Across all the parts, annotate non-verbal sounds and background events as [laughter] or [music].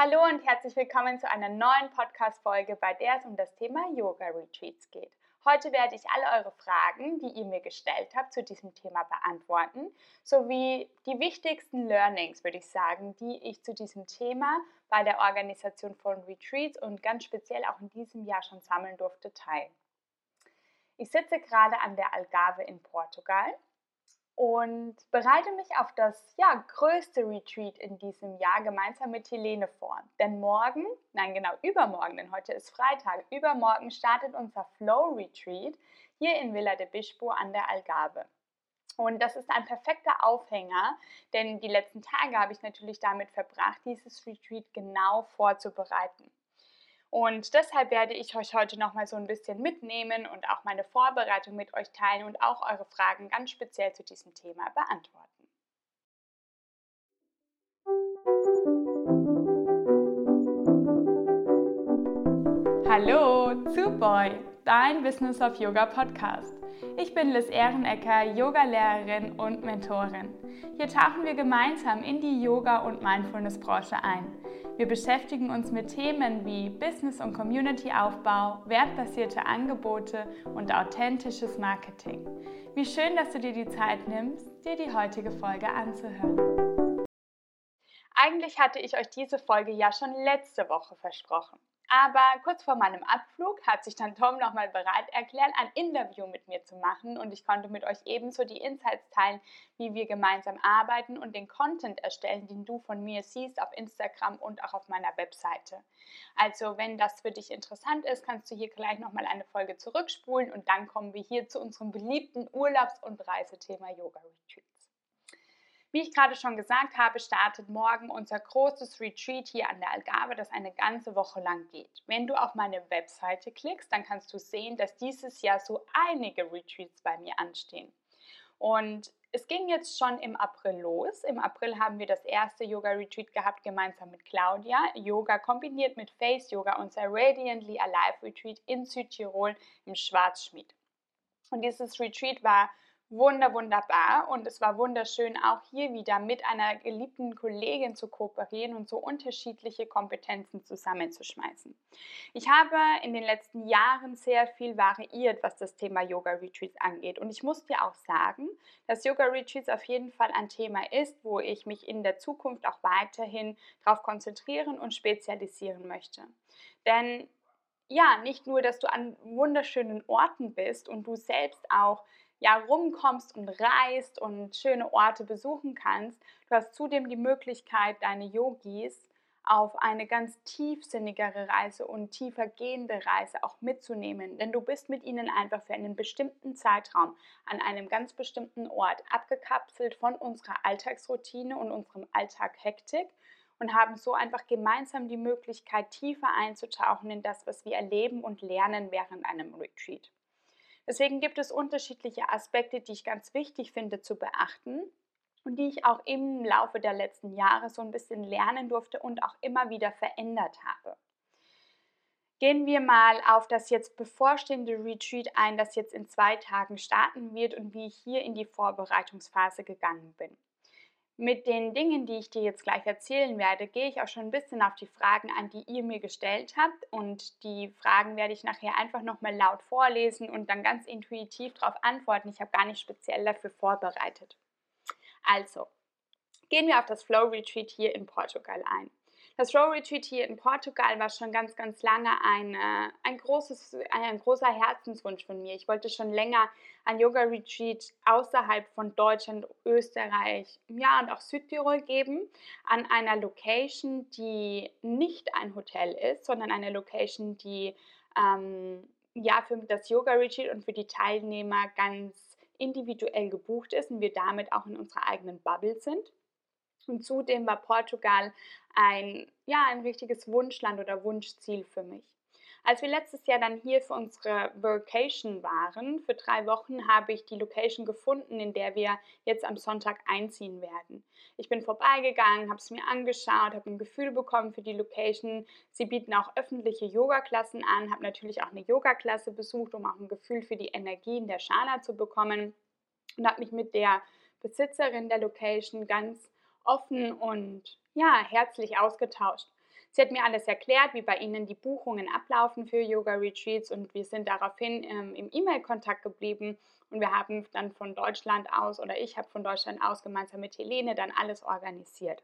Hallo und herzlich willkommen zu einer neuen Podcast-Folge, bei der es um das Thema Yoga-Retreats geht. Heute werde ich alle eure Fragen, die ihr mir gestellt habt, zu diesem Thema beantworten, sowie die wichtigsten Learnings, würde ich sagen, die ich zu diesem Thema bei der Organisation von Retreats und ganz speziell auch in diesem Jahr schon sammeln durfte, teilen. Ich sitze gerade an der Algarve in Portugal und bereite mich auf das ja, größte Retreat in diesem Jahr gemeinsam mit Helene vor. Denn morgen, nein genau übermorgen, denn heute ist Freitag, übermorgen startet unser Flow Retreat hier in Villa de Bispo an der Algarve. Und das ist ein perfekter Aufhänger, denn die letzten Tage habe ich natürlich damit verbracht, dieses Retreat genau vorzubereiten. Und deshalb werde ich euch heute nochmal so ein bisschen mitnehmen und auch meine Vorbereitung mit euch teilen und auch eure Fragen ganz speziell zu diesem Thema beantworten. Hallo zu Boy, dein Business of Yoga Podcast. Ich bin Liz Ehrenecker, Yogalehrerin und Mentorin. Hier tauchen wir gemeinsam in die Yoga- und Mindfulness-Branche ein. Wir beschäftigen uns mit Themen wie Business- und Community-Aufbau, wertbasierte Angebote und authentisches Marketing. Wie schön, dass du dir die Zeit nimmst, dir die heutige Folge anzuhören. Eigentlich hatte ich euch diese Folge ja schon letzte Woche versprochen. Aber kurz vor meinem Abflug hat sich dann Tom nochmal bereit erklärt, ein Interview mit mir zu machen und ich konnte mit euch ebenso die Insights teilen, wie wir gemeinsam arbeiten und den Content erstellen, den du von mir siehst auf Instagram und auch auf meiner Webseite. Also wenn das für dich interessant ist, kannst du hier gleich nochmal eine Folge zurückspulen und dann kommen wir hier zu unserem beliebten Urlaubs- und Reisethema Yoga Retreat. Wie ich gerade schon gesagt habe, startet morgen unser großes Retreat hier an der Algarve, das eine ganze Woche lang geht. Wenn du auf meine Webseite klickst, dann kannst du sehen, dass dieses Jahr so einige Retreats bei mir anstehen. Und es ging jetzt schon im April los. Im April haben wir das erste Yoga-Retreat gehabt, gemeinsam mit Claudia. Yoga kombiniert mit Face Yoga, unser Radiantly Alive Retreat in Südtirol im Schwarzschmied. Und dieses Retreat war wunder, wunderbar und es war wunderschön, auch hier wieder mit einer geliebten Kollegin zu kooperieren und so unterschiedliche Kompetenzen zusammenzuschmeißen. Ich habe in den letzten Jahren sehr viel variiert, was das Thema Yoga Retreats angeht und ich muss dir auch sagen, dass Yoga Retreats auf jeden Fall ein Thema ist, wo ich mich in der Zukunft auch weiterhin darauf konzentrieren und spezialisieren möchte. Denn ja, nicht nur, dass du an wunderschönen Orten bist und du selbst auch ja rumkommst und reist und schöne Orte besuchen kannst. Du hast zudem die Möglichkeit, deine Yogis auf eine ganz tiefsinnigere Reise und tiefer gehende Reise auch mitzunehmen. Denn du bist mit ihnen einfach für einen bestimmten Zeitraum an einem ganz bestimmten Ort abgekapselt von unserer Alltagsroutine und unserem Alltag Hektik und haben so einfach gemeinsam die Möglichkeit, tiefer einzutauchen in das, was wir erleben und lernen während einem Retreat. Deswegen gibt es unterschiedliche Aspekte, die ich ganz wichtig finde zu beachten und die ich auch im Laufe der letzten Jahre so ein bisschen lernen durfte und auch immer wieder verändert habe. Gehen wir mal auf das jetzt bevorstehende Retreat ein, das jetzt in zwei Tagen starten wird und wie ich hier in die Vorbereitungsphase gegangen bin. Mit den Dingen, die ich dir jetzt gleich erzählen werde, gehe ich auch schon ein bisschen auf die Fragen an, die ihr mir gestellt habt. Und die Fragen werde ich nachher einfach nochmal laut vorlesen und dann ganz intuitiv darauf antworten. Ich habe gar nicht speziell dafür vorbereitet. Also, gehen wir auf das Flow Retreat hier in Portugal ein. Das Row Retreat hier in Portugal war schon ganz, ganz lange ein, ein, großes, ein großer Herzenswunsch von mir. Ich wollte schon länger ein Yoga Retreat außerhalb von Deutschland, Österreich, ja und auch Südtirol geben, an einer Location, die nicht ein Hotel ist, sondern eine Location, die ähm, ja für das Yoga Retreat und für die Teilnehmer ganz individuell gebucht ist und wir damit auch in unserer eigenen Bubble sind. Und zudem war Portugal ein, ja, ein richtiges Wunschland oder Wunschziel für mich. Als wir letztes Jahr dann hier für unsere Vacation waren, für drei Wochen, habe ich die Location gefunden, in der wir jetzt am Sonntag einziehen werden. Ich bin vorbeigegangen, habe es mir angeschaut, habe ein Gefühl bekommen für die Location. Sie bieten auch öffentliche Yoga-Klassen an, habe natürlich auch eine Yoga-Klasse besucht, um auch ein Gefühl für die Energien der Schala zu bekommen und habe mich mit der Besitzerin der Location ganz offen und ja, herzlich ausgetauscht. Sie hat mir alles erklärt, wie bei Ihnen die Buchungen ablaufen für Yoga-Retreats und wir sind daraufhin ähm, im E-Mail-Kontakt geblieben und wir haben dann von Deutschland aus oder ich habe von Deutschland aus gemeinsam mit Helene dann alles organisiert.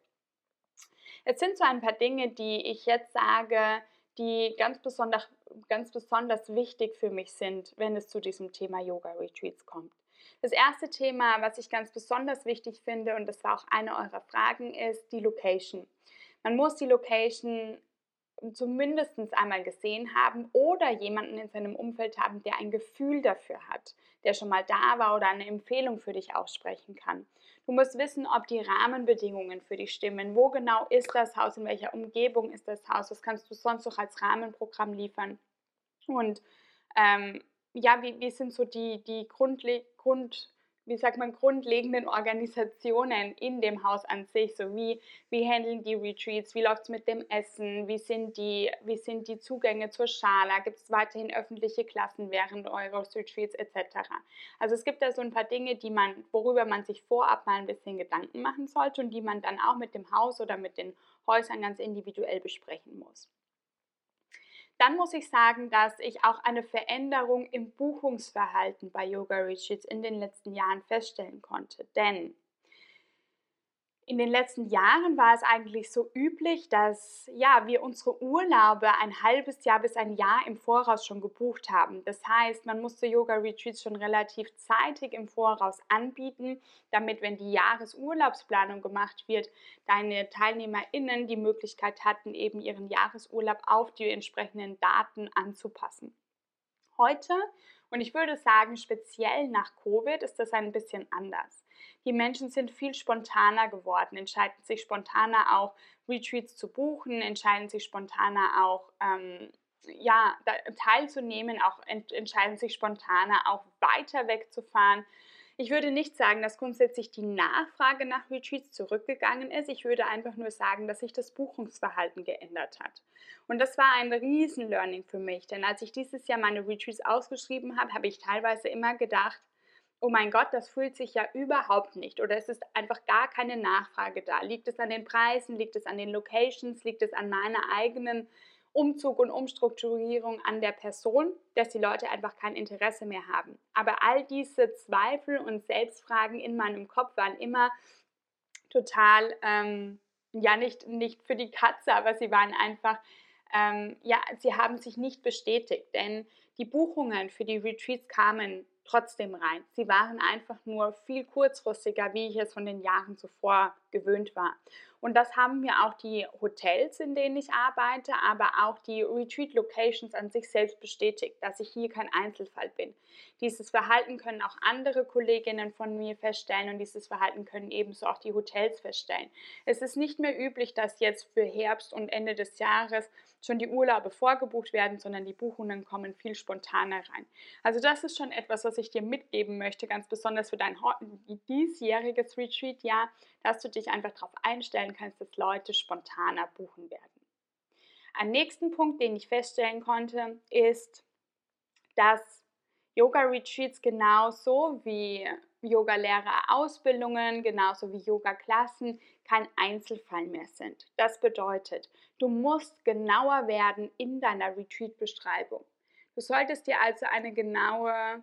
Es sind so ein paar Dinge, die ich jetzt sage, die ganz besonders, ganz besonders wichtig für mich sind, wenn es zu diesem Thema Yoga-Retreats kommt. Das erste Thema, was ich ganz besonders wichtig finde, und das war auch eine eurer Fragen, ist die Location. Man muss die Location zumindest einmal gesehen haben oder jemanden in seinem Umfeld haben, der ein Gefühl dafür hat, der schon mal da war oder eine Empfehlung für dich aussprechen kann. Du musst wissen, ob die Rahmenbedingungen für dich stimmen. Wo genau ist das Haus? In welcher Umgebung ist das Haus? Was kannst du sonst noch als Rahmenprogramm liefern? Und ähm, ja, wie, wie sind so die, die Grundle Grund, wie sagt man, grundlegenden Organisationen in dem Haus an sich, so wie, wie handeln die Retreats, wie läuft es mit dem Essen, wie sind die, wie sind die Zugänge zur Schala, gibt es weiterhin öffentliche Klassen während eures Retreats etc. Also es gibt da so ein paar Dinge, die man, worüber man sich vorab mal ein bisschen Gedanken machen sollte und die man dann auch mit dem Haus oder mit den Häusern ganz individuell besprechen muss. Dann muss ich sagen, dass ich auch eine Veränderung im Buchungsverhalten bei Yoga Retreats in den letzten Jahren feststellen konnte. Denn in den letzten Jahren war es eigentlich so üblich, dass ja, wir unsere Urlaube ein halbes Jahr bis ein Jahr im Voraus schon gebucht haben. Das heißt, man musste Yoga Retreats schon relativ zeitig im Voraus anbieten, damit wenn die Jahresurlaubsplanung gemacht wird, deine Teilnehmerinnen die Möglichkeit hatten, eben ihren Jahresurlaub auf die entsprechenden Daten anzupassen. Heute und ich würde sagen, speziell nach Covid ist das ein bisschen anders. Die Menschen sind viel spontaner geworden, entscheiden sich spontaner auch Retreats zu buchen, entscheiden sich spontaner auch ähm, ja, teilzunehmen, auch ent entscheiden sich spontaner auch weiter wegzufahren. Ich würde nicht sagen, dass grundsätzlich die Nachfrage nach Retreats zurückgegangen ist. Ich würde einfach nur sagen, dass sich das Buchungsverhalten geändert hat. Und das war ein Riesen-Learning für mich, denn als ich dieses Jahr meine Retreats ausgeschrieben habe, habe ich teilweise immer gedacht, oh mein Gott, das fühlt sich ja überhaupt nicht oder es ist einfach gar keine Nachfrage da. Liegt es an den Preisen, liegt es an den Locations, liegt es an meiner eigenen Umzug und Umstrukturierung an der Person, dass die Leute einfach kein Interesse mehr haben. Aber all diese Zweifel und Selbstfragen in meinem Kopf waren immer total, ähm, ja, nicht, nicht für die Katze, aber sie waren einfach, ähm, ja, sie haben sich nicht bestätigt, denn die Buchungen für die Retreats kamen trotzdem rein. Sie waren einfach nur viel kurzfristiger, wie ich es von den Jahren zuvor gewöhnt war. Und das haben mir auch die Hotels, in denen ich arbeite, aber auch die Retreat-Locations an sich selbst bestätigt, dass ich hier kein Einzelfall bin. Dieses Verhalten können auch andere Kolleginnen von mir feststellen und dieses Verhalten können ebenso auch die Hotels feststellen. Es ist nicht mehr üblich, dass jetzt für Herbst und Ende des Jahres schon die Urlaube vorgebucht werden, sondern die Buchungen kommen viel spontaner rein. Also das ist schon etwas, was ich dir mitgeben möchte, ganz besonders für dein diesjähriges Retreat-Jahr, dass du dich einfach darauf einstellen kannst, dass Leute spontaner buchen werden. Ein nächsten Punkt, den ich feststellen konnte, ist, dass Yoga-Retreats genauso wie Yoga-Lehrer-Ausbildungen, genauso wie Yoga-Klassen kein Einzelfall mehr sind. Das bedeutet, du musst genauer werden in deiner Retreat-Beschreibung. Du solltest dir also eine genaue,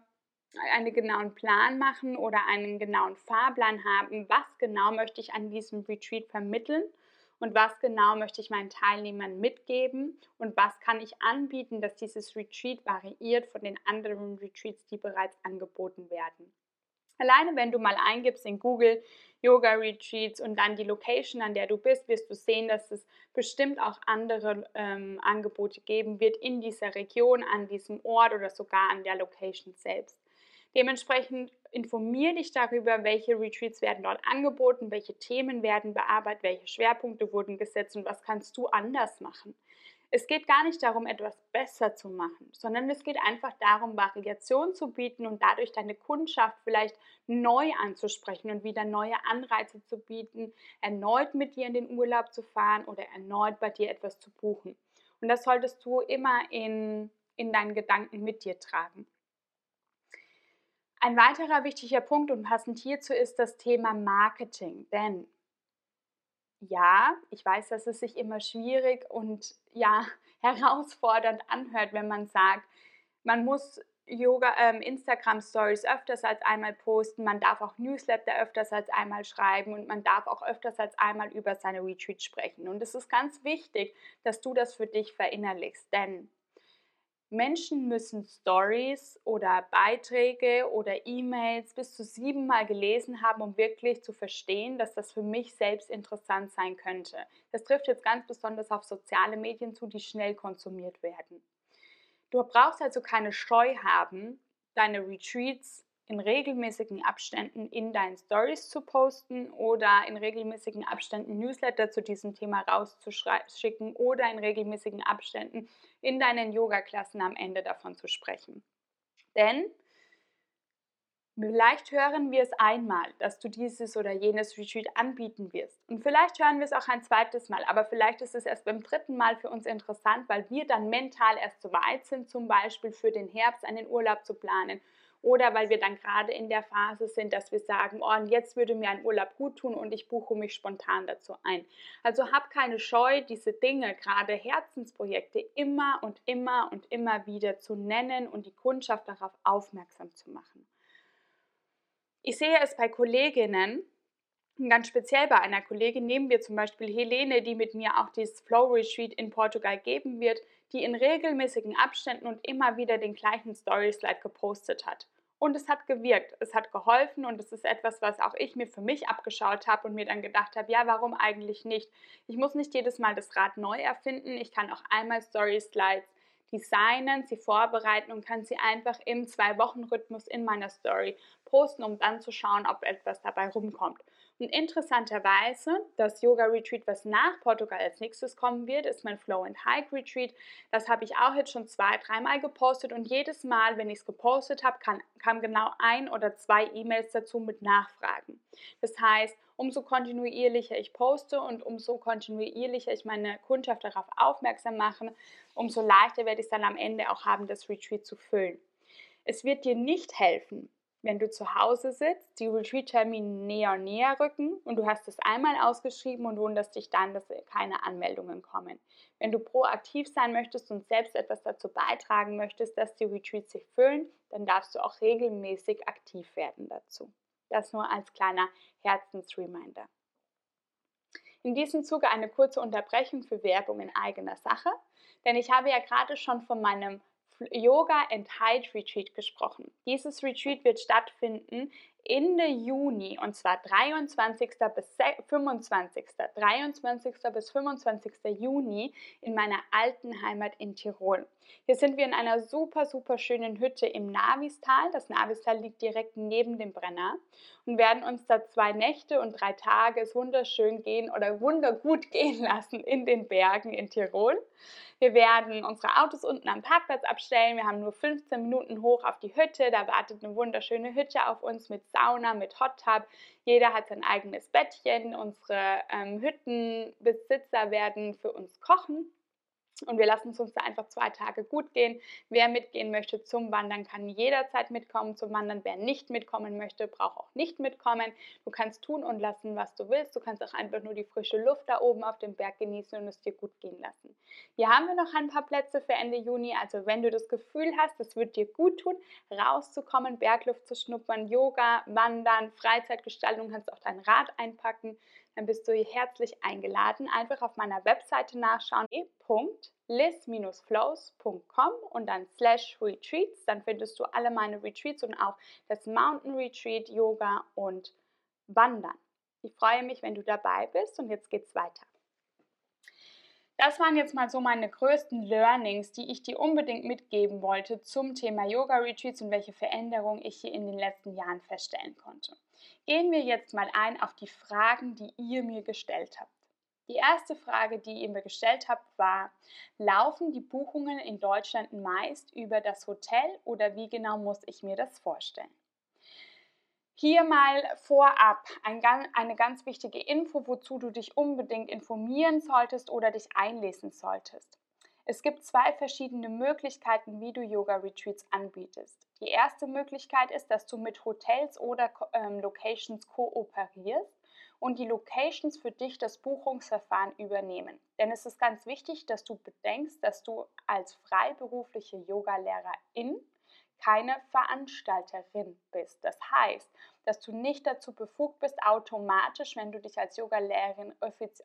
einen genauen Plan machen oder einen genauen Fahrplan haben, was genau möchte ich an diesem Retreat vermitteln und was genau möchte ich meinen Teilnehmern mitgeben und was kann ich anbieten, dass dieses Retreat variiert von den anderen Retreats, die bereits angeboten werden. Alleine wenn du mal eingibst in Google Yoga Retreats und dann die Location, an der du bist, wirst du sehen, dass es bestimmt auch andere ähm, Angebote geben wird in dieser Region, an diesem Ort oder sogar an der Location selbst. Dementsprechend informiere dich darüber, welche Retreats werden dort angeboten, welche Themen werden bearbeitet, welche Schwerpunkte wurden gesetzt und was kannst du anders machen. Es geht gar nicht darum, etwas besser zu machen, sondern es geht einfach darum, Variation zu bieten und dadurch deine Kundschaft vielleicht neu anzusprechen und wieder neue Anreize zu bieten, erneut mit dir in den Urlaub zu fahren oder erneut bei dir etwas zu buchen. Und das solltest du immer in, in deinen Gedanken mit dir tragen. Ein weiterer wichtiger Punkt und passend hierzu ist das Thema Marketing, denn ja, ich weiß, dass es sich immer schwierig und ja, [laughs] herausfordernd anhört, wenn man sagt, man muss Yoga, ähm, Instagram Stories öfters als einmal posten, man darf auch Newsletter öfters als einmal schreiben und man darf auch öfters als einmal über seine Retreat sprechen. Und es ist ganz wichtig, dass du das für dich verinnerlichst, denn Menschen müssen Stories oder Beiträge oder E-Mails bis zu siebenmal gelesen haben, um wirklich zu verstehen, dass das für mich selbst interessant sein könnte. Das trifft jetzt ganz besonders auf soziale Medien zu, die schnell konsumiert werden. Du brauchst also keine Scheu haben, deine Retreats in regelmäßigen Abständen in deinen Stories zu posten oder in regelmäßigen Abständen Newsletter zu diesem Thema rauszuschicken oder in regelmäßigen Abständen in deinen Yoga-Klassen am Ende davon zu sprechen. Denn Vielleicht hören wir es einmal, dass du dieses oder jenes Retreat anbieten wirst. Und vielleicht hören wir es auch ein zweites Mal, aber vielleicht ist es erst beim dritten Mal für uns interessant, weil wir dann mental erst so weit sind, zum Beispiel für den Herbst einen Urlaub zu planen oder weil wir dann gerade in der Phase sind, dass wir sagen, oh, und jetzt würde mir ein Urlaub gut tun und ich buche mich spontan dazu ein. Also hab keine Scheu, diese Dinge, gerade Herzensprojekte, immer und immer und immer wieder zu nennen und die Kundschaft darauf aufmerksam zu machen. Ich sehe es bei Kolleginnen, ganz speziell bei einer Kollegin nehmen wir zum Beispiel Helene, die mit mir auch dieses Flow Retreat in Portugal geben wird, die in regelmäßigen Abständen und immer wieder den gleichen Story Slide gepostet hat. Und es hat gewirkt, es hat geholfen und es ist etwas, was auch ich mir für mich abgeschaut habe und mir dann gedacht habe, ja, warum eigentlich nicht? Ich muss nicht jedes Mal das Rad neu erfinden, ich kann auch einmal Story Slides designen, sie vorbereiten und kann sie einfach im Zwei-Wochen-Rhythmus in meiner Story posten, um dann zu schauen, ob etwas dabei rumkommt. Und interessanterweise, das Yoga-Retreat, was nach Portugal als nächstes kommen wird, ist mein Flow and Hike Retreat. Das habe ich auch jetzt schon zwei, dreimal gepostet und jedes Mal, wenn ich es gepostet habe, kam, kam genau ein oder zwei E-Mails dazu mit Nachfragen. Das heißt, umso kontinuierlicher ich poste und umso kontinuierlicher ich meine Kundschaft darauf aufmerksam mache, umso leichter werde ich es dann am Ende auch haben, das Retreat zu füllen. Es wird dir nicht helfen, wenn du zu Hause sitzt, die Retreat-Termine näher und näher rücken und du hast es einmal ausgeschrieben und wunderst dich dann, dass keine Anmeldungen kommen. Wenn du proaktiv sein möchtest und selbst etwas dazu beitragen möchtest, dass die Retreats sich füllen, dann darfst du auch regelmäßig aktiv werden dazu. Das nur als kleiner Herzensreminder. In diesem Zuge eine kurze Unterbrechung für Werbung in eigener Sache, denn ich habe ja gerade schon von meinem Yoga and Height Retreat gesprochen. Dieses Retreat wird stattfinden Ende Juni und zwar 23. bis 25. 23. bis 25. Juni in meiner alten Heimat in Tirol. Hier sind wir in einer super, super schönen Hütte im Navistal. Das Navistal liegt direkt neben dem Brenner und werden uns da zwei Nächte und drei Tage wunderschön gehen oder wundergut gehen [laughs] lassen in den Bergen in Tirol. Wir werden unsere Autos unten am Parkplatz abstellen. Wir haben nur 15 Minuten hoch auf die Hütte. Da wartet eine wunderschöne Hütte auf uns mit Sauna, mit Hot Tub. Jeder hat sein eigenes Bettchen. Unsere ähm, Hüttenbesitzer werden für uns kochen. Und wir lassen es uns da einfach zwei Tage gut gehen. Wer mitgehen möchte zum Wandern, kann jederzeit mitkommen zum Wandern. Wer nicht mitkommen möchte, braucht auch nicht mitkommen. Du kannst tun und lassen, was du willst. Du kannst auch einfach nur die frische Luft da oben auf dem Berg genießen und es dir gut gehen lassen. Hier haben wir noch ein paar Plätze für Ende Juni. Also wenn du das Gefühl hast, es wird dir gut tun, rauszukommen, Bergluft zu schnuppern, Yoga, Wandern, Freizeitgestaltung, kannst auch dein Rad einpacken dann bist du herzlich eingeladen. Einfach auf meiner Webseite nachschauen, e.lis-flows.com und dann slash retreats. Dann findest du alle meine Retreats und auch das Mountain Retreat, Yoga und Wandern. Ich freue mich, wenn du dabei bist und jetzt geht's weiter. Das waren jetzt mal so meine größten Learnings, die ich dir unbedingt mitgeben wollte zum Thema Yoga Retreats und welche Veränderungen ich hier in den letzten Jahren feststellen konnte. Gehen wir jetzt mal ein auf die Fragen, die ihr mir gestellt habt. Die erste Frage, die ihr mir gestellt habt, war, laufen die Buchungen in Deutschland meist über das Hotel oder wie genau muss ich mir das vorstellen? Hier mal vorab ein, eine ganz wichtige Info, wozu du dich unbedingt informieren solltest oder dich einlesen solltest. Es gibt zwei verschiedene Möglichkeiten, wie du Yoga-Retreats anbietest. Die erste Möglichkeit ist, dass du mit Hotels oder ähm, Locations kooperierst und die Locations für dich das Buchungsverfahren übernehmen. Denn es ist ganz wichtig, dass du bedenkst, dass du als freiberufliche Yogalehrerin keine Veranstalterin bist. Das heißt, dass du nicht dazu befugt bist, automatisch, wenn du dich als Yogalehrerin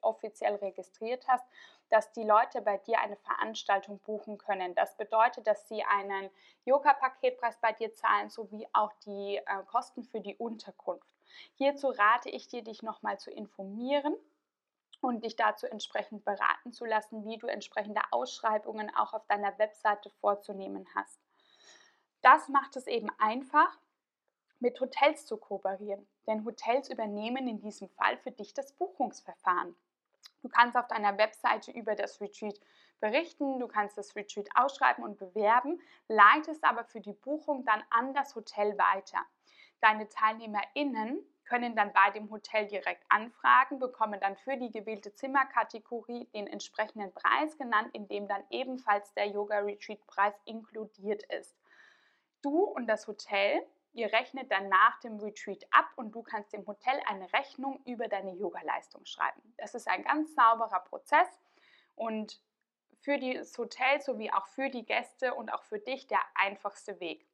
offiziell registriert hast, dass die Leute bei dir eine Veranstaltung buchen können. Das bedeutet, dass sie einen Yoga-Paketpreis bei dir zahlen, sowie auch die äh, Kosten für die Unterkunft. Hierzu rate ich dir, dich nochmal zu informieren und dich dazu entsprechend beraten zu lassen, wie du entsprechende Ausschreibungen auch auf deiner Webseite vorzunehmen hast. Das macht es eben einfach, mit Hotels zu kooperieren, denn Hotels übernehmen in diesem Fall für dich das Buchungsverfahren. Du kannst auf deiner Webseite über das Retreat berichten, du kannst das Retreat ausschreiben und bewerben, leitest aber für die Buchung dann an das Hotel weiter. Deine TeilnehmerInnen können dann bei dem Hotel direkt anfragen, bekommen dann für die gewählte Zimmerkategorie den entsprechenden Preis genannt, in dem dann ebenfalls der Yoga Retreat Preis inkludiert ist. Du und das Hotel, ihr rechnet dann nach dem Retreat ab und du kannst dem Hotel eine Rechnung über deine Yoga-Leistung schreiben. Das ist ein ganz sauberer Prozess und für das Hotel sowie auch für die Gäste und auch für dich der einfachste Weg.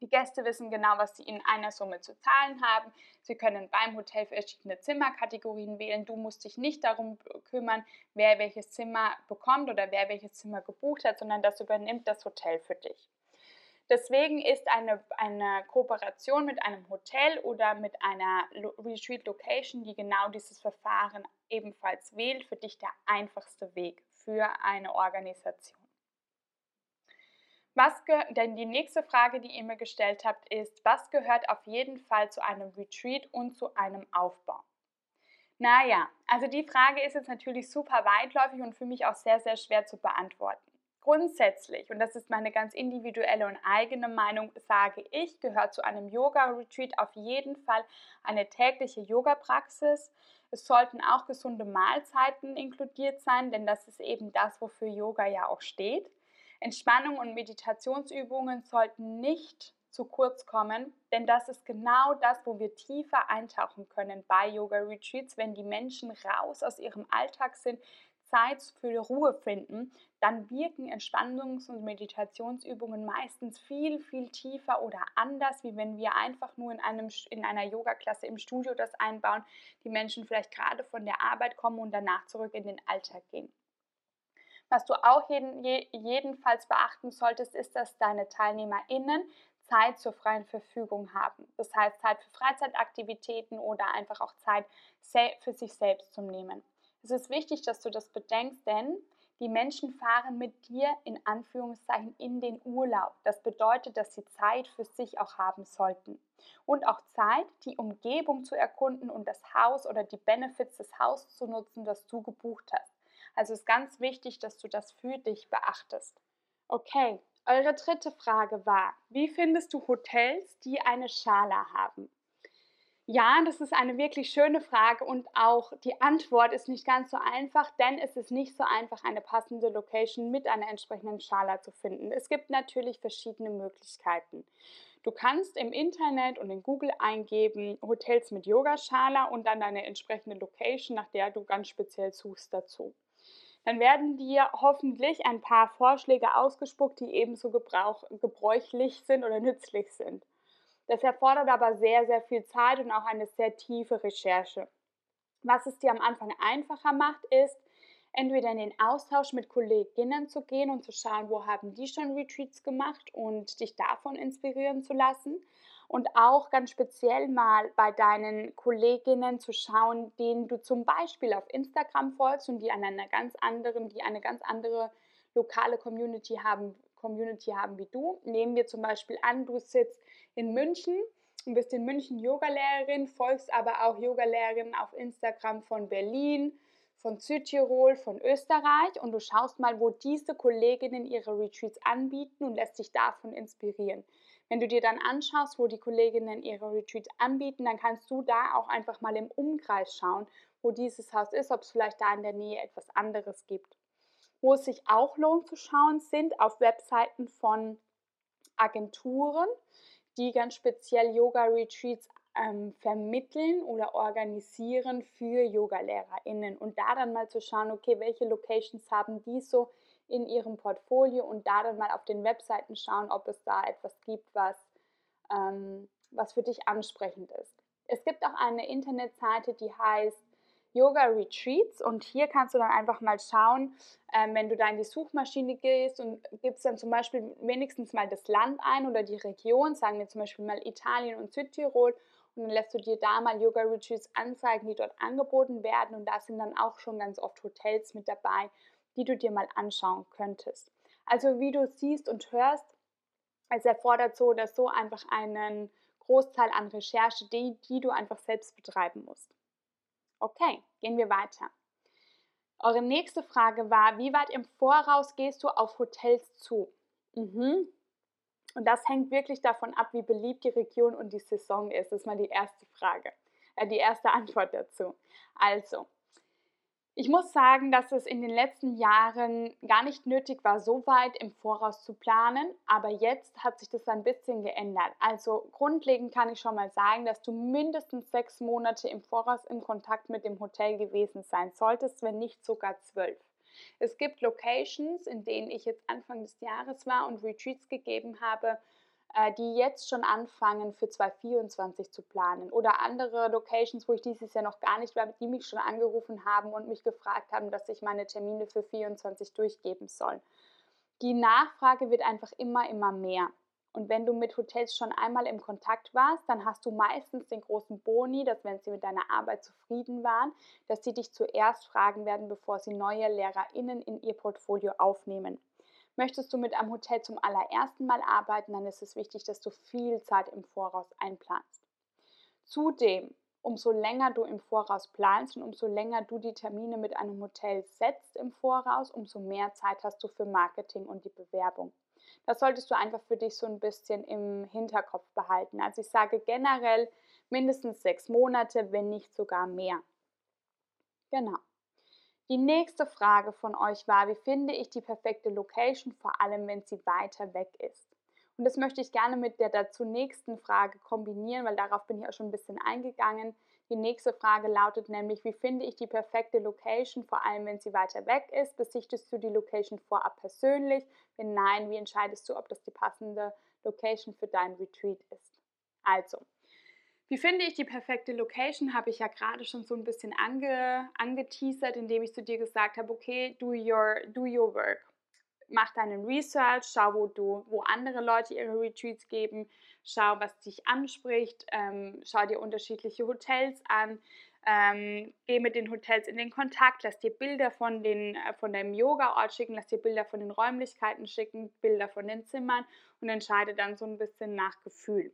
Die Gäste wissen genau, was sie in einer Summe zu zahlen haben. Sie können beim Hotel verschiedene Zimmerkategorien wählen. Du musst dich nicht darum kümmern, wer welches Zimmer bekommt oder wer welches Zimmer gebucht hat, sondern das übernimmt das Hotel für dich. Deswegen ist eine, eine Kooperation mit einem Hotel oder mit einer Retreat Location, die genau dieses Verfahren ebenfalls wählt, für dich der einfachste Weg für eine Organisation. Was denn die nächste Frage, die ihr mir gestellt habt, ist, was gehört auf jeden Fall zu einem Retreat und zu einem Aufbau? Naja, also die Frage ist jetzt natürlich super weitläufig und für mich auch sehr, sehr schwer zu beantworten. Grundsätzlich, und das ist meine ganz individuelle und eigene Meinung, sage ich, gehört zu einem Yoga-Retreat auf jeden Fall eine tägliche Yoga-Praxis. Es sollten auch gesunde Mahlzeiten inkludiert sein, denn das ist eben das, wofür Yoga ja auch steht. Entspannung und Meditationsübungen sollten nicht zu kurz kommen, denn das ist genau das, wo wir tiefer eintauchen können bei Yoga Retreats, wenn die Menschen raus aus ihrem Alltag sind, Zeit für Ruhe finden, dann wirken Entspannungs- und Meditationsübungen meistens viel, viel tiefer oder anders, wie wenn wir einfach nur in, einem, in einer Yoga-Klasse im Studio das einbauen, die Menschen vielleicht gerade von der Arbeit kommen und danach zurück in den Alltag gehen. Was du auch jeden, jedenfalls beachten solltest, ist, dass deine TeilnehmerInnen Zeit zur freien Verfügung haben. Das heißt Zeit für Freizeitaktivitäten oder einfach auch Zeit für sich selbst zu nehmen. Es ist wichtig, dass du das bedenkst, denn die Menschen fahren mit dir in Anführungszeichen in den Urlaub. Das bedeutet, dass sie Zeit für sich auch haben sollten. Und auch Zeit, die Umgebung zu erkunden und das Haus oder die Benefits des Hauses zu nutzen, das du gebucht hast. Also ist ganz wichtig, dass du das für dich beachtest. Okay, eure dritte Frage war, wie findest du Hotels, die eine Schala haben? Ja, das ist eine wirklich schöne Frage und auch die Antwort ist nicht ganz so einfach, denn es ist nicht so einfach, eine passende Location mit einer entsprechenden Schala zu finden. Es gibt natürlich verschiedene Möglichkeiten. Du kannst im Internet und in Google eingeben Hotels mit Yogaschala und dann deine entsprechende Location, nach der du ganz speziell suchst dazu. Dann werden dir hoffentlich ein paar Vorschläge ausgespuckt, die ebenso gebrauch, gebräuchlich sind oder nützlich sind. Das erfordert aber sehr, sehr viel Zeit und auch eine sehr tiefe Recherche. Was es dir am Anfang einfacher macht, ist, entweder in den Austausch mit Kolleginnen zu gehen und zu schauen, wo haben die schon Retreats gemacht und dich davon inspirieren zu lassen. Und auch ganz speziell mal bei deinen Kolleginnen zu schauen, denen du zum Beispiel auf Instagram folgst und die an einer ganz anderen, die eine ganz andere lokale Community haben Community haben wie du. Nehmen wir zum Beispiel an, du sitzt in München und bist in München Yogalehrerin, folgst aber auch Yogalehrerinnen auf Instagram von Berlin, von Südtirol, von Österreich und du schaust mal, wo diese Kolleginnen ihre Retreats anbieten und lässt dich davon inspirieren. Wenn du dir dann anschaust, wo die Kolleginnen ihre Retreats anbieten, dann kannst du da auch einfach mal im Umkreis schauen, wo dieses Haus ist, ob es vielleicht da in der Nähe etwas anderes gibt. Wo es sich auch lohnt zu schauen, sind auf Webseiten von Agenturen, die ganz speziell Yoga-Retreats ähm, vermitteln oder organisieren für Yoga-LehrerInnen und da dann mal zu schauen, okay, welche Locations haben die so in ihrem Portfolio und da dann mal auf den Webseiten schauen, ob es da etwas gibt, was, ähm, was für dich ansprechend ist. Es gibt auch eine Internetseite, die heißt Yoga Retreats und hier kannst du dann einfach mal schauen, ähm, wenn du da in die Suchmaschine gehst und gibst dann zum Beispiel wenigstens mal das Land ein oder die Region, sagen wir zum Beispiel mal Italien und Südtirol und dann lässt du dir da mal Yoga Retreats anzeigen, die dort angeboten werden und da sind dann auch schon ganz oft Hotels mit dabei, die du dir mal anschauen könntest. Also wie du siehst und hörst, es erfordert so oder so einfach einen Großteil an Recherche, die, die du einfach selbst betreiben musst. Okay, gehen wir weiter. Eure nächste Frage war, wie weit im Voraus gehst du auf Hotels zu? Mhm. Und das hängt wirklich davon ab, wie beliebt die Region und die Saison ist. Das ist mal die erste Frage, äh, die erste [laughs] Antwort dazu. Also, ich muss sagen, dass es in den letzten Jahren gar nicht nötig war, so weit im Voraus zu planen, aber jetzt hat sich das ein bisschen geändert. Also grundlegend kann ich schon mal sagen, dass du mindestens sechs Monate im Voraus in Kontakt mit dem Hotel gewesen sein solltest, wenn nicht sogar zwölf. Es gibt Locations, in denen ich jetzt Anfang des Jahres war und Retreats gegeben habe, die jetzt schon anfangen für 2024 zu planen. Oder andere Locations, wo ich dieses Jahr noch gar nicht war, die mich schon angerufen haben und mich gefragt haben, dass ich meine Termine für 2024 durchgeben soll. Die Nachfrage wird einfach immer, immer mehr. Und wenn du mit Hotels schon einmal im Kontakt warst, dann hast du meistens den großen Boni, dass wenn sie mit deiner Arbeit zufrieden waren, dass sie dich zuerst fragen werden, bevor sie neue LehrerInnen in ihr Portfolio aufnehmen. Möchtest du mit einem Hotel zum allerersten Mal arbeiten, dann ist es wichtig, dass du viel Zeit im Voraus einplanst. Zudem, umso länger du im Voraus planst und umso länger du die Termine mit einem Hotel setzt im Voraus, umso mehr Zeit hast du für Marketing und die Bewerbung. Das solltest du einfach für dich so ein bisschen im Hinterkopf behalten. Also ich sage generell mindestens sechs Monate, wenn nicht sogar mehr. Genau. Die nächste Frage von euch war, wie finde ich die perfekte Location, vor allem wenn sie weiter weg ist? Und das möchte ich gerne mit der dazu nächsten Frage kombinieren, weil darauf bin ich auch schon ein bisschen eingegangen. Die nächste Frage lautet nämlich, wie finde ich die perfekte Location, vor allem wenn sie weiter weg ist? Besichtest du die Location vorab persönlich? Wenn nein, wie entscheidest du, ob das die passende Location für dein Retreat ist? Also, wie finde ich die perfekte Location? Habe ich ja gerade schon so ein bisschen ange, angeteasert, indem ich zu dir gesagt habe, okay, do your, do your work. Mach deinen Research, schau, wo du, wo andere Leute ihre Retreats geben, schau, was dich anspricht, ähm, schau dir unterschiedliche Hotels an, ähm, geh mit den Hotels in den Kontakt, lass dir Bilder von, den, äh, von deinem Yoga-Ort schicken, lass dir Bilder von den Räumlichkeiten schicken, Bilder von den Zimmern und entscheide dann so ein bisschen nach Gefühl.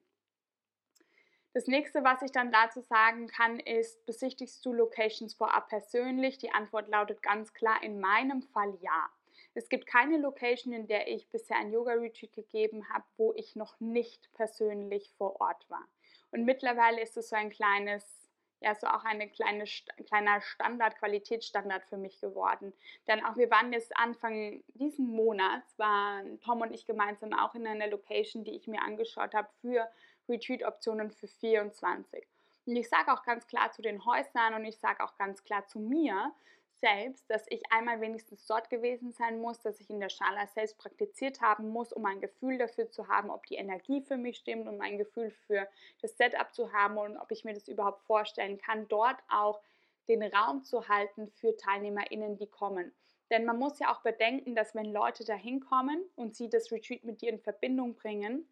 Das nächste, was ich dann dazu sagen kann, ist, besichtigst du Locations vorab persönlich? Die Antwort lautet ganz klar in meinem Fall ja. Es gibt keine Location, in der ich bisher ein Yoga-Retreat gegeben habe, wo ich noch nicht persönlich vor Ort war. Und mittlerweile ist es so ein kleines, ja, so auch eine kleine, kleiner Standard, Qualitätsstandard für mich geworden. Denn auch wir waren jetzt Anfang diesen Monats, waren Tom und ich gemeinsam auch in einer Location, die ich mir angeschaut habe für Retreat-Optionen für 24. Und ich sage auch ganz klar zu den Häusern und ich sage auch ganz klar zu mir selbst, dass ich einmal wenigstens dort gewesen sein muss, dass ich in der Schala selbst praktiziert haben muss, um ein Gefühl dafür zu haben, ob die Energie für mich stimmt, um ein Gefühl für das Setup zu haben und ob ich mir das überhaupt vorstellen kann, dort auch den Raum zu halten für TeilnehmerInnen, die kommen. Denn man muss ja auch bedenken, dass wenn Leute da hinkommen und sie das Retreat mit dir in Verbindung bringen,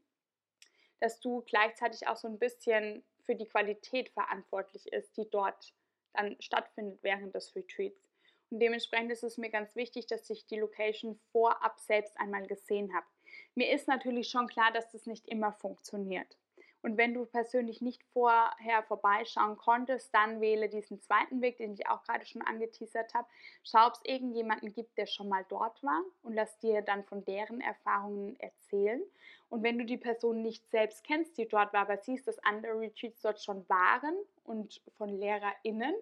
dass du gleichzeitig auch so ein bisschen für die Qualität verantwortlich ist, die dort dann stattfindet während des Retreats. Und dementsprechend ist es mir ganz wichtig, dass ich die Location vorab selbst einmal gesehen habe. Mir ist natürlich schon klar, dass das nicht immer funktioniert. Und wenn du persönlich nicht vorher vorbeischauen konntest, dann wähle diesen zweiten Weg, den ich auch gerade schon angeteasert habe. Schau, ob es irgendjemanden gibt, der schon mal dort war und lass dir dann von deren Erfahrungen erzählen. Und wenn du die Person nicht selbst kennst, die dort war, aber siehst, dass andere Retreats dort schon waren und von LehrerInnen,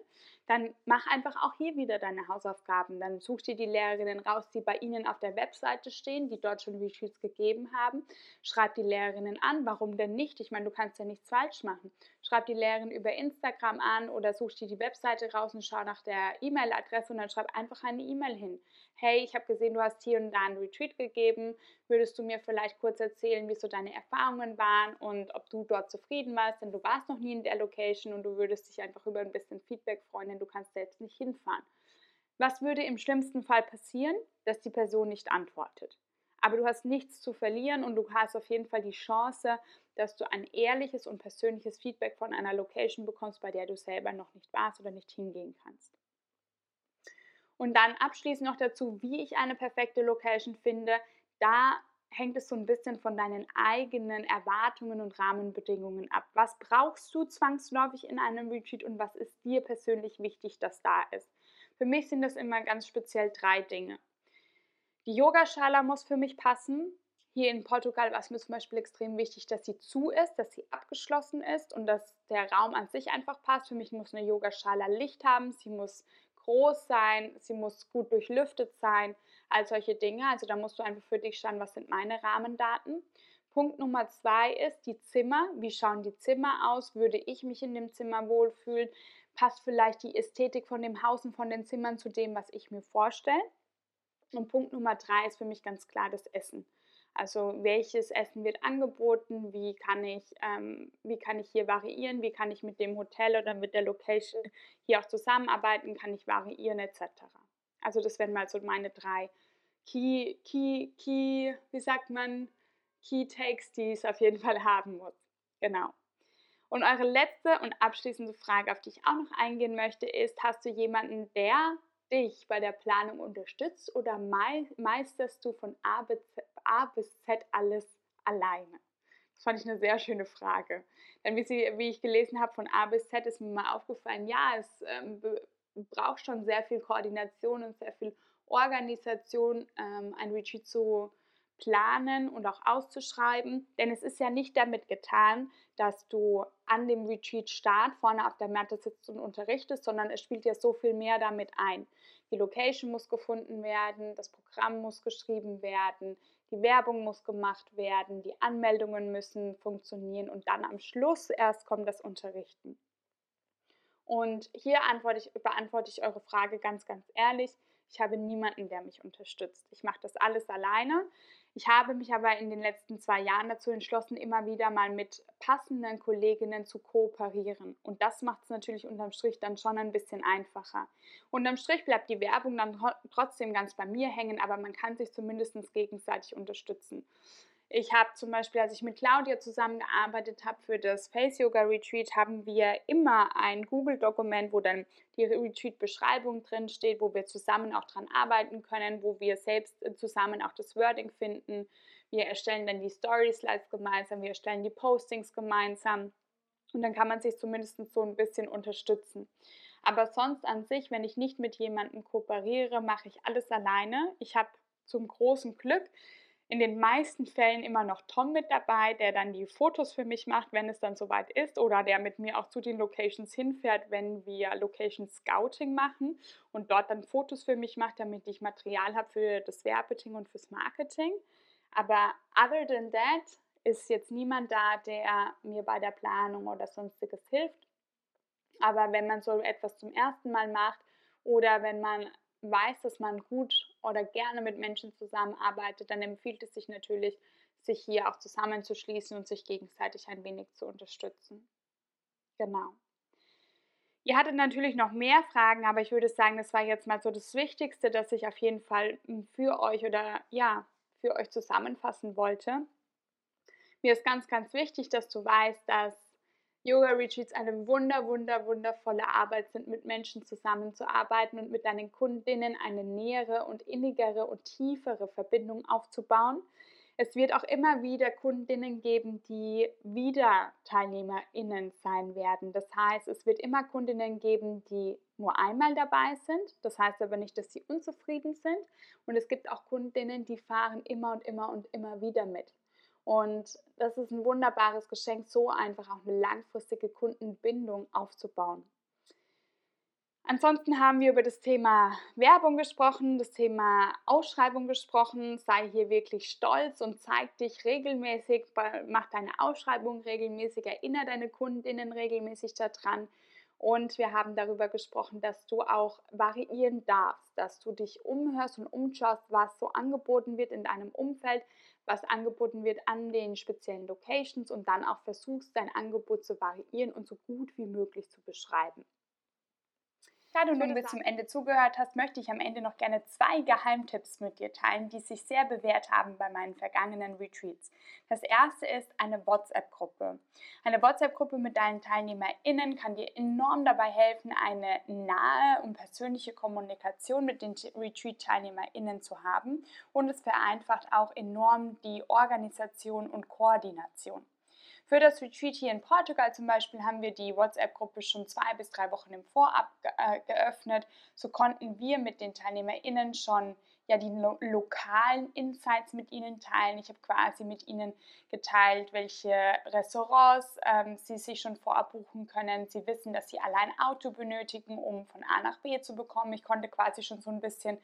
dann mach einfach auch hier wieder deine Hausaufgaben. Dann such dir die Lehrerinnen raus, die bei Ihnen auf der Webseite stehen, die dort schon Retreats gegeben haben. Schreib die Lehrerinnen an, warum denn nicht? Ich meine, du kannst ja nichts falsch machen. Schreib die Lehrerin über Instagram an oder such dir die Webseite raus und schau nach der E-Mail-Adresse und dann schreib einfach eine E-Mail hin. Hey, ich habe gesehen, du hast hier und da einen Retreat gegeben. Würdest du mir vielleicht kurz erzählen, wie so deine Erfahrungen waren und ob du dort zufrieden warst? Denn du warst noch nie in der Location und du würdest dich einfach über ein bisschen Feedback freuen, denn du kannst selbst nicht hinfahren. Was würde im schlimmsten Fall passieren? Dass die Person nicht antwortet. Aber du hast nichts zu verlieren und du hast auf jeden Fall die Chance, dass du ein ehrliches und persönliches Feedback von einer Location bekommst, bei der du selber noch nicht warst oder nicht hingehen kannst. Und dann abschließend noch dazu, wie ich eine perfekte Location finde. Da hängt es so ein bisschen von deinen eigenen Erwartungen und Rahmenbedingungen ab. Was brauchst du zwangsläufig in einem Retreat und was ist dir persönlich wichtig, dass da ist? Für mich sind das immer ganz speziell drei Dinge. Die Yogaschala muss für mich passen. Hier in Portugal war es mir zum Beispiel extrem wichtig, dass sie zu ist, dass sie abgeschlossen ist und dass der Raum an sich einfach passt. Für mich muss eine Yogaschala Licht haben, sie muss groß sein, sie muss gut durchlüftet sein, all solche Dinge. Also da musst du einfach für dich schauen, was sind meine Rahmendaten. Punkt Nummer zwei ist die Zimmer. Wie schauen die Zimmer aus? Würde ich mich in dem Zimmer wohlfühlen? passt vielleicht die Ästhetik von dem Haus und von den Zimmern zu dem, was ich mir vorstelle. Und Punkt Nummer drei ist für mich ganz klar das Essen. Also welches Essen wird angeboten, wie kann ich, ähm, wie kann ich hier variieren, wie kann ich mit dem Hotel oder mit der Location hier auch zusammenarbeiten, kann ich variieren etc. Also das wären mal so meine drei Key, Key, Key, wie sagt man, Key Takes, die es auf jeden Fall haben muss. Genau. Und eure letzte und abschließende Frage, auf die ich auch noch eingehen möchte, ist, hast du jemanden, der dich bei der Planung unterstützt oder meisterst du von A bis Z, A bis Z alles alleine? Das fand ich eine sehr schöne Frage. Denn wie, sie, wie ich gelesen habe, von A bis Z ist mir mal aufgefallen, ja, es ähm, braucht schon sehr viel Koordination und sehr viel Organisation, ähm, ein Retreat zu planen und auch auszuschreiben, denn es ist ja nicht damit getan, dass du an dem Retreat-Start vorne auf der Matte sitzt und unterrichtest, sondern es spielt ja so viel mehr damit ein. Die Location muss gefunden werden, das Programm muss geschrieben werden, die Werbung muss gemacht werden, die Anmeldungen müssen funktionieren und dann am Schluss erst kommt das Unterrichten. Und hier ich, beantworte ich eure Frage ganz, ganz ehrlich. Ich habe niemanden, der mich unterstützt. Ich mache das alles alleine. Ich habe mich aber in den letzten zwei Jahren dazu entschlossen, immer wieder mal mit passenden Kolleginnen zu kooperieren. Und das macht es natürlich unterm Strich dann schon ein bisschen einfacher. Unterm Strich bleibt die Werbung dann trotzdem ganz bei mir hängen, aber man kann sich zumindest gegenseitig unterstützen. Ich habe zum Beispiel, als ich mit Claudia zusammengearbeitet habe für das Face Yoga Retreat, haben wir immer ein Google-Dokument, wo dann die Retreat-Beschreibung drin steht, wo wir zusammen auch dran arbeiten können, wo wir selbst äh, zusammen auch das Wording finden. Wir erstellen dann die Story-Slides gemeinsam, wir erstellen die Postings gemeinsam und dann kann man sich zumindest so ein bisschen unterstützen. Aber sonst an sich, wenn ich nicht mit jemandem kooperiere, mache ich alles alleine. Ich habe zum großen Glück in den meisten Fällen immer noch Tom mit dabei, der dann die Fotos für mich macht, wenn es dann soweit ist, oder der mit mir auch zu den Locations hinfährt, wenn wir Location Scouting machen und dort dann Fotos für mich macht, damit ich Material habe für das Werbeting und fürs Marketing. Aber other than that ist jetzt niemand da, der mir bei der Planung oder sonstiges hilft. Aber wenn man so etwas zum ersten Mal macht oder wenn man weiß, dass man gut oder gerne mit Menschen zusammenarbeitet, dann empfiehlt es sich natürlich, sich hier auch zusammenzuschließen und sich gegenseitig ein wenig zu unterstützen. Genau. Ihr hattet natürlich noch mehr Fragen, aber ich würde sagen, das war jetzt mal so das Wichtigste, das ich auf jeden Fall hm, für euch oder ja, für euch zusammenfassen wollte. Mir ist ganz, ganz wichtig, dass du weißt, dass Yoga-Retreats eine wunder, wunder, wundervolle Arbeit sind, mit Menschen zusammenzuarbeiten und mit deinen Kundinnen eine nähere und innigere und tiefere Verbindung aufzubauen. Es wird auch immer wieder Kundinnen geben, die wieder TeilnehmerInnen sein werden. Das heißt, es wird immer Kundinnen geben, die nur einmal dabei sind. Das heißt aber nicht, dass sie unzufrieden sind. Und es gibt auch Kundinnen, die fahren immer und immer und immer wieder mit. Und das ist ein wunderbares Geschenk, so einfach auch eine langfristige Kundenbindung aufzubauen. Ansonsten haben wir über das Thema Werbung gesprochen, das Thema Ausschreibung gesprochen. Sei hier wirklich stolz und zeig dich regelmäßig, mach deine Ausschreibung regelmäßig, erinnere deine Kundinnen regelmäßig daran. Und wir haben darüber gesprochen, dass du auch variieren darfst, dass du dich umhörst und umschaust, was so angeboten wird in deinem Umfeld, was angeboten wird an den speziellen Locations und dann auch versuchst, dein Angebot zu variieren und so gut wie möglich zu beschreiben. Du nun bis zum Ende zugehört hast, möchte ich am Ende noch gerne zwei Geheimtipps mit dir teilen, die sich sehr bewährt haben bei meinen vergangenen Retreats. Das erste ist eine WhatsApp-Gruppe. Eine WhatsApp-Gruppe mit deinen TeilnehmerInnen kann dir enorm dabei helfen, eine nahe und persönliche Kommunikation mit den Retreat-TeilnehmerInnen zu haben und es vereinfacht auch enorm die Organisation und Koordination. Für das Retreat hier in Portugal zum Beispiel haben wir die WhatsApp-Gruppe schon zwei bis drei Wochen im Vorab ge äh, geöffnet. So konnten wir mit den TeilnehmerInnen schon ja die lo lokalen Insights mit ihnen teilen. Ich habe quasi mit ihnen geteilt, welche Restaurants ähm, sie sich schon vorab buchen können. Sie wissen, dass sie allein Auto benötigen, um von A nach B zu bekommen. Ich konnte quasi schon so ein bisschen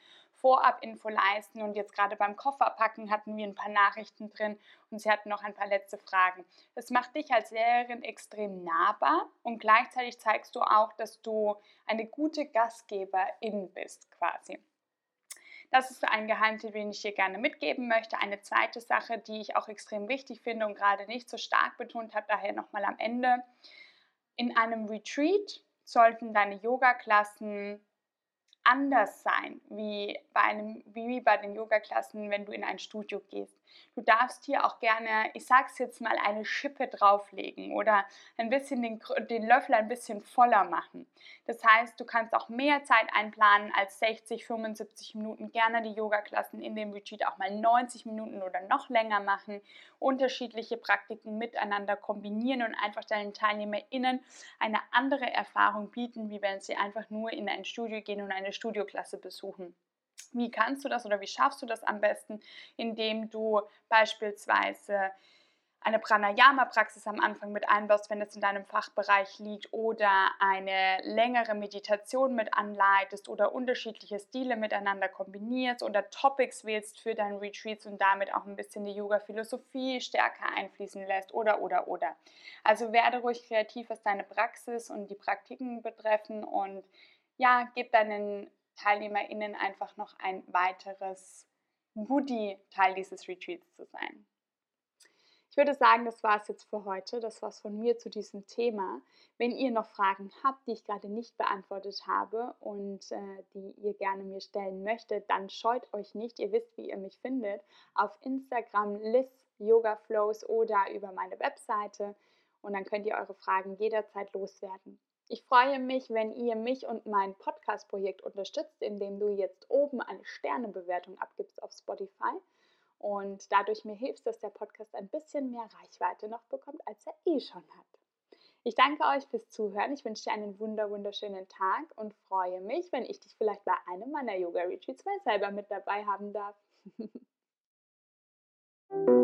Vorab-Info leisten und jetzt gerade beim Kofferpacken hatten wir ein paar Nachrichten drin und sie hatten noch ein paar letzte Fragen. Das macht dich als Lehrerin extrem nahbar und gleichzeitig zeigst du auch, dass du eine gute Gastgeberin bist quasi. Das ist ein Geheimtipp, den ich hier gerne mitgeben möchte. Eine zweite Sache, die ich auch extrem wichtig finde und gerade nicht so stark betont habe, daher nochmal am Ende. In einem Retreat sollten deine Yoga-Klassen anders sein wie bei, einem, wie bei den Yoga-Klassen, wenn du in ein Studio gehst. Du darfst hier auch gerne, ich sag's jetzt mal, eine Schippe drauflegen oder ein bisschen den, den Löffel ein bisschen voller machen. Das heißt, du kannst auch mehr Zeit einplanen als 60, 75 Minuten. Gerne die Yoga-Klassen in dem Retreat auch mal 90 Minuten oder noch länger machen. Unterschiedliche Praktiken miteinander kombinieren und einfach deinen TeilnehmerInnen eine andere Erfahrung bieten, wie wenn sie einfach nur in ein Studio gehen und eine Studioklasse besuchen. Wie kannst du das oder wie schaffst du das am besten, indem du beispielsweise eine Pranayama-Praxis am Anfang mit einbaust, wenn es in deinem Fachbereich liegt, oder eine längere Meditation mit anleitest oder unterschiedliche Stile miteinander kombinierst oder Topics wählst für deine Retreats und damit auch ein bisschen die Yoga-Philosophie stärker einfließen lässt oder oder oder. Also werde ruhig kreativ, was deine Praxis und die Praktiken betreffen und ja, gib deinen TeilnehmerInnen einfach noch ein weiteres Goodie Teil dieses Retreats zu sein. Ich würde sagen, das war es jetzt für heute. Das war es von mir zu diesem Thema. Wenn ihr noch Fragen habt, die ich gerade nicht beantwortet habe und äh, die ihr gerne mir stellen möchtet, dann scheut euch nicht. Ihr wisst, wie ihr mich findet. Auf Instagram Liz Yoga Flows oder über meine Webseite. Und dann könnt ihr eure Fragen jederzeit loswerden. Ich freue mich, wenn ihr mich und mein Podcast-Projekt unterstützt, indem du jetzt oben eine Sternebewertung abgibst auf Spotify und dadurch mir hilfst, dass der Podcast ein bisschen mehr Reichweite noch bekommt, als er eh schon hat. Ich danke euch fürs Zuhören. Ich wünsche dir einen wunder wunderschönen Tag und freue mich, wenn ich dich vielleicht bei einem meiner Yoga Retreats mal selber mit dabei haben darf. [laughs]